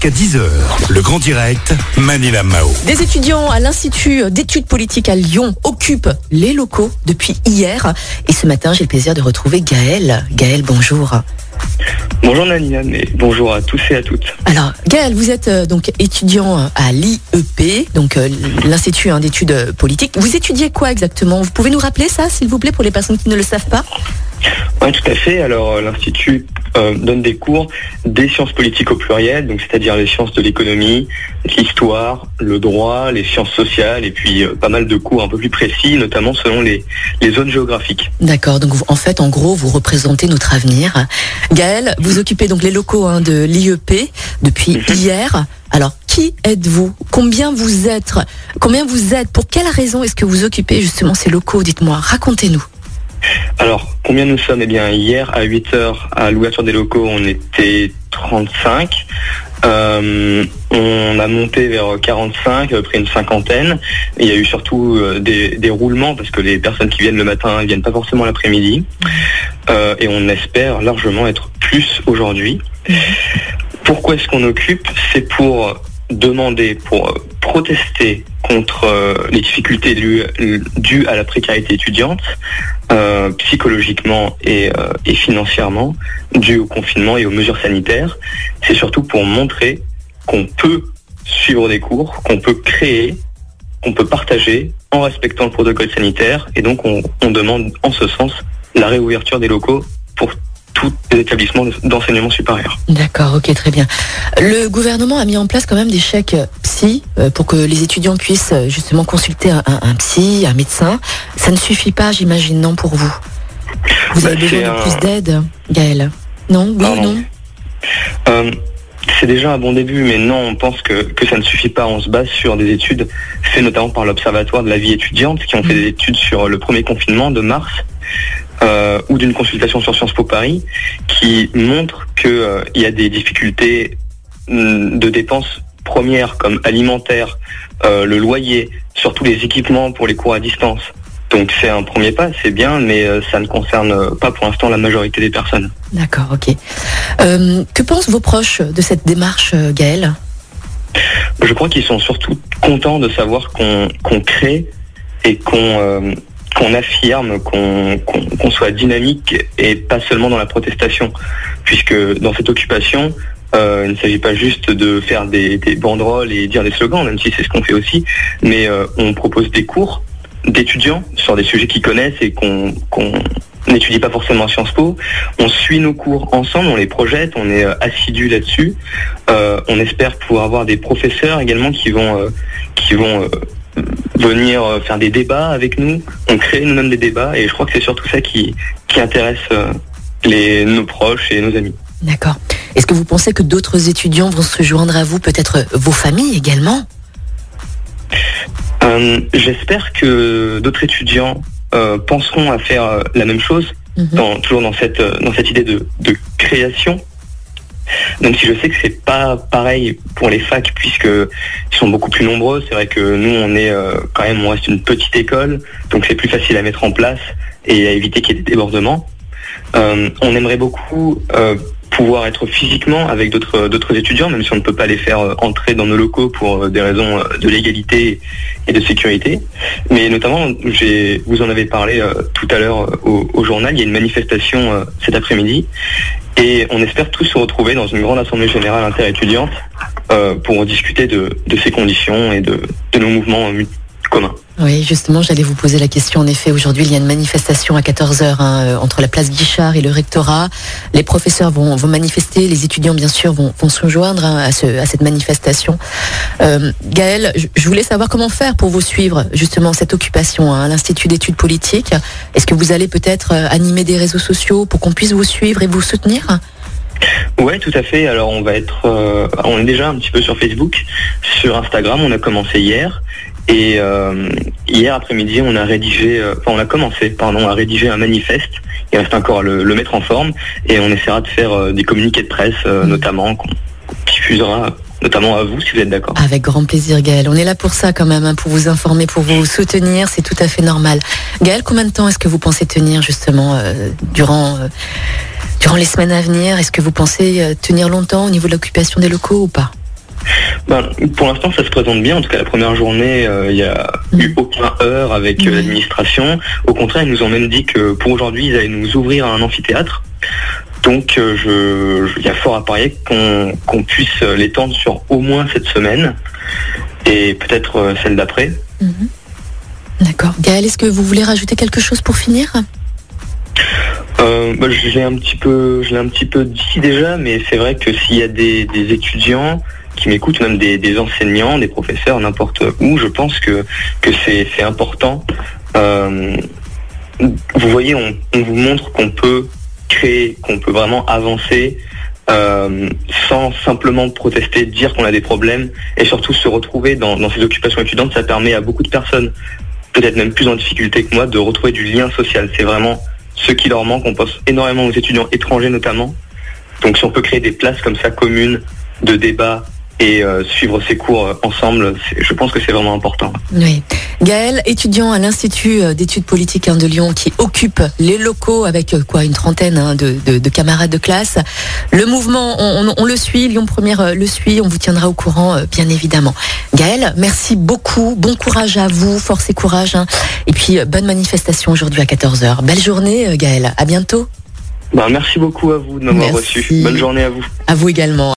jusqu'à 10h. Le grand direct, Manila Mao. Des étudiants à l'Institut d'études politiques à Lyon occupent les locaux depuis hier. Et ce matin, j'ai le plaisir de retrouver Gaël. Gaël, bonjour. Bonjour Nanina, et bonjour à tous et à toutes. Alors, Gaël, vous êtes euh, donc étudiant à l'IEP, donc euh, l'Institut hein, d'études politiques. Vous étudiez quoi exactement? Vous pouvez nous rappeler ça, s'il vous plaît, pour les personnes qui ne le savent pas? Oui, tout à fait. Alors, euh, l'Institut euh, donne des cours des sciences politiques au pluriel, donc c'est-à-dire les sciences de l'économie, l'histoire, le droit, les sciences sociales, et puis euh, pas mal de cours un peu plus précis, notamment selon les, les zones géographiques. D'accord, donc vous- en fait, en gros, vous représentez notre avenir. Gaël, vous occupez donc les locaux hein, de l'IEP depuis Mhm. hier. Alors, qui êtes-vous? Combien vous êtes? Combien vous êtes? Pour quelle raison est-ce que vous occupez justement ces locaux? Dites-moi, racontez-nous. Alors, combien nous sommes? Eh bien, hier, à 8h, à l'ouverture des locaux, on était 35. Euh, on a monté vers 45, à peu près une cinquantaine. Il y a eu surtout euh, des, roulements, parce que les personnes qui viennent le matin ne viennent pas forcément l'après-midi. Euh, et on espère largement être plus aujourd'hui. Pourquoi est-ce qu'on occupe? C'est pour demander, pour euh, protester contre euh, les difficultés dues, à la précarité étudiante, euh, psychologiquement et, euh, et financièrement, dues au confinement et aux mesures sanitaires. C'est surtout pour montrer qu'on peut suivre des cours, qu'on peut créer, qu'on peut partager en respectant le protocole sanitaire. Et donc on, on demande en ce sens la réouverture des locaux pour tous les établissements d'enseignement supérieur. D'accord, ok, très bien. Le gouvernement a mis en place quand même des chèques psy euh, pour que les étudiants puissent euh, justement consulter un, psy, un médecin. Ça ne suffit pas, j'imagine, non, pour vous? Vous avez Bah, besoin de un- plus d'aide, Gaël Non? Oui Pardon. non? Euh, c'est déjà un bon début, mais non, on pense que, que ça ne suffit pas. On se base sur des études faites notamment par l'Observatoire de la vie étudiante, qui ont fait des études sur le premier confinement de mars, euh, ou d'une consultation sur Sciences Po Paris, qui montrent qu'il y a des difficultés hum, de dépenses premières comme alimentaires, euh, le loyer, surtout les équipements pour les cours à distance. Donc c'est un premier pas, c'est bien, mais euh, ça ne concerne pas pour l'instant la majorité des personnes. D'accord, ok. Euh, que pensent vos proches de cette démarche, euh, Gaël Je crois qu'ils sont surtout contents de savoir qu'on crée et qu'on euh, qu'on affirme, qu'on soit dynamique et pas seulement dans la protestation. Puisque dans cette occupation, euh, il ne s'agit pas juste de faire des, banderoles et dire des slogans, même si c'est ce qu'on fait aussi, mais euh, on propose des cours d'étudiants sur des sujets qu'ils connaissent et qu'on n'étudie pas forcément à Sciences Po. On suit nos cours ensemble, on les projette, on est euh, assidus là-dessus. On espère pouvoir avoir des professeurs également qui vont qui vont venir euh, faire des débats avec nous. On crée nous-mêmes des débats et je crois que c'est surtout ça qui qui intéresse euh, les nos proches et nos amis. D'accord. Est-ce que vous pensez que d'autres étudiants vont se joindre à vous, peut-être vos familles également? Euh, J'espère que d'autres étudiants euh, penseront à faire euh, la même chose, Mhm. dans, toujours dans cette euh, dans cette idée de, de création. Même si je sais que c'est pas pareil pour les facs puisque ils sont beaucoup plus nombreux. C'est vrai que nous on est euh, quand même on reste une petite école, donc c'est plus facile à mettre en place et à éviter qu'il y ait des débordements. Euh, on aimerait beaucoup euh, pouvoir être physiquement avec d'autres d'autres étudiants, même si on ne peut pas les faire euh, entrer dans nos locaux pour euh, des raisons euh, de légalité et de sécurité. Mais notamment, vous en avez parlé euh, tout à l'heure euh, au, journal, il y a une manifestation euh, cet après-midi et on espère tous se retrouver dans une grande assemblée générale interétudiante euh, pour discuter de, ces conditions et de, nos mouvements euh, communs. Oui, justement, j'allais vous poser la question. En effet, aujourd'hui, il y a une manifestation à 14h entre la place Guichard et le rectorat. Les professeurs vont, vont manifester, les étudiants, bien sûr, vont, vont se joindre hein, à, ce, à cette manifestation. Euh, Gaël, je, voulais savoir comment faire pour vous suivre, justement, cette occupation hein, à l'Institut d'études politiques. Est-ce que vous allez peut-être euh, animer des réseaux sociaux pour qu'on puisse vous suivre et vous soutenir? Ouais, tout à fait. Alors on va être, euh, on est déjà un petit peu sur Facebook, sur Instagram. On a commencé hier et euh, hier après-midi, on a rédigé, euh, enfin on a commencé, pardon, à rédiger un manifeste. Il reste encore à le, le mettre en forme et on essaiera de faire euh, des communiqués de presse, euh, notamment qu'on diffusera notamment à vous si vous êtes d'accord. Avec grand plaisir, Gaël. On est là pour ça quand même, hein, pour vous informer, pour vous soutenir, c'est tout à fait normal. Gaël, combien de temps est-ce que vous pensez tenir justement euh, durant, euh, durant les semaines à venir? Est-ce que vous pensez tenir longtemps au niveau de l'occupation des locaux ou pas? Ben, pour l'instant, ça se présente bien. En tout cas, la première journée, il n'y a eu aucun heure avec l'administration. Au contraire, ils nous ont même dit que pour aujourd'hui, ils allaient nous ouvrir un amphithéâtre. Donc, je, il y a fort à parier qu'on puisse l'étendre sur au moins cette semaine et peut-être celle d'après. Mhm. D'accord. Gaël, est-ce que vous voulez rajouter quelque chose pour finir? Euh, bah, je l'ai un petit peu, je l'ai un petit peu dit déjà, mais c'est vrai que s'il y a des, étudiants qui m'écoutent, même des, enseignants, des professeurs, n'importe où, je pense que que c'est important. Euh, vous voyez, on, vous montre qu'on peut créer, qu'on peut vraiment avancer. Euh, sans simplement protester, dire qu'on a des problèmes et surtout se retrouver dans, dans ces occupations étudiantes, ça permet à beaucoup de personnes, peut-être même plus en difficulté que moi, de retrouver du lien social. C'est vraiment ce qui leur manque. On pense énormément aux étudiants étrangers notamment. Donc si on peut créer des places comme ça communes de débat et euh, suivre ces cours euh, ensemble, je pense que c'est vraiment important. Oui. Gaël, étudiant à l'Institut euh, d'études politiques hein, de Lyon, qui occupe les locaux avec quoi une trentaine hein, de, camarades de classe. Le mouvement, on, le suit, Lyon Première le suit, on vous tiendra au courant, bien évidemment. Gaël, merci beaucoup, bon courage à vous, force et courage, hein. et puis bonne manifestation aujourd'hui à 14h. Belle journée, Gaël, à bientôt. Ben, merci beaucoup à vous de m'avoir reçu. Bonne journée à vous. À vous également.